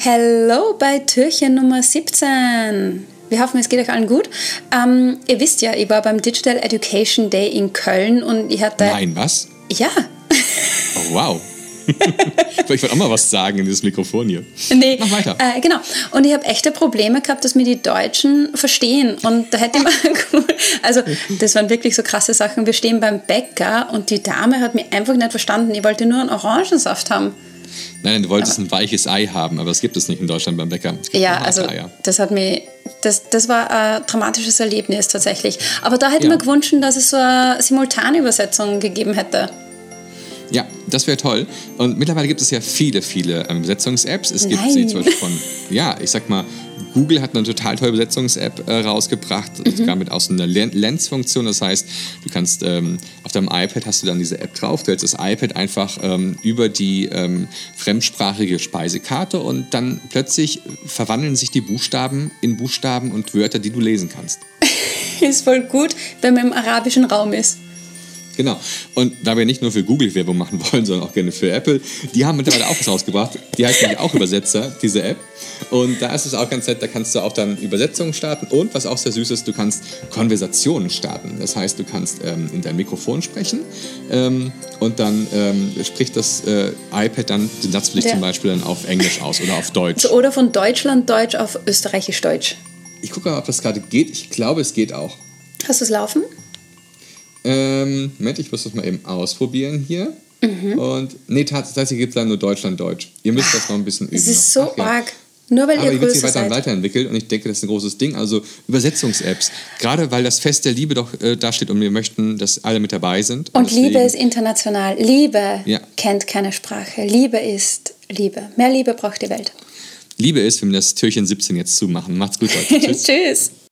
Hello bei Türchen Nummer 17. Wir hoffen, es geht euch allen gut. Ähm, ihr wisst ja, ich war beim Digital Education Day in Köln und ich hatte. Nein, was? Ja. Oh, wow. ich wollte auch mal was sagen in dieses Mikrofon hier. Nee, Mach weiter. Äh, genau. Und ich habe echte Probleme gehabt, dass mir die Deutschen verstehen. Und da hätte ich mal cool. Also, das waren wirklich so krasse Sachen. Wir stehen beim Bäcker und die Dame hat mich einfach nicht verstanden. Ich wollte nur einen Orangensaft haben. Nein, du wolltest ein weiches Ei haben, aber das gibt es nicht in Deutschland beim Bäcker. Es Ja, also Eier. das hat mich, das, das war ein dramatisches Erlebnis tatsächlich. Aber da hätte Ja. mir gewünscht, dass es so eine Simultanübersetzung gegeben hätte. Ja, das wäre toll. Und mittlerweile gibt es ja viele, viele ähm, Übersetzungs-Apps. Es gibt Nein. sie zum Beispiel von, ja, ich sag mal, Google hat eine total tolle Übersetzungs-App äh, rausgebracht, sogar mit aus einer Len- Lens-Funktion. Das heißt, du kannst ähm, auf deinem iPad hast du dann diese App drauf, du hältst das iPad einfach ähm, über die ähm, fremdsprachige Speisekarte und dann plötzlich verwandeln sich die Buchstaben in Buchstaben und Wörter, die du lesen kannst. Ist voll gut, wenn man im arabischen Raum ist. Genau. Und da wir nicht nur für Google Werbung machen wollen, sondern auch gerne für Apple, die haben mittlerweile auch was rausgebracht. Die heißt nämlich auch Übersetzer, diese App. Und da ist es auch ganz nett, da kannst du auch dann Übersetzungen starten und was auch sehr süß ist, du kannst Konversationen starten. Das heißt, du kannst ähm, in dein Mikrofon sprechen ähm, und dann ähm, spricht das äh, iPad dann den Satz für dich Ja. zum Beispiel dann auf Englisch aus oder auf Deutsch. So, oder von Deutschland-Deutsch auf Österreichisch-Deutsch. Ich gucke mal, ob das gerade geht. Ich glaube, es geht auch. Hast du es laufen? Ähm, Moment, ich muss das mal eben ausprobieren hier. Mhm. Und nee, tatsächlich gibt es dann nur Deutschland-Deutsch. Ihr müsst das noch ein bisschen üben. Es ist so noch. Ach ja. arg. Nur weil Aber ihr wird sich weiter weiterentwickelt und ich denke, das ist ein großes Ding. Also Übersetzungs-Apps. Gerade weil das Fest der Liebe doch äh, da steht und wir möchten, dass alle mit dabei sind. Und Liebe deswegen- ist international. Liebe Ja. kennt keine Sprache. Liebe ist Liebe. Mehr Liebe braucht die Welt. Liebe ist, wenn wir das Türchen 17 jetzt zumachen. Macht's gut, Leute. Tschüss. Tschüss.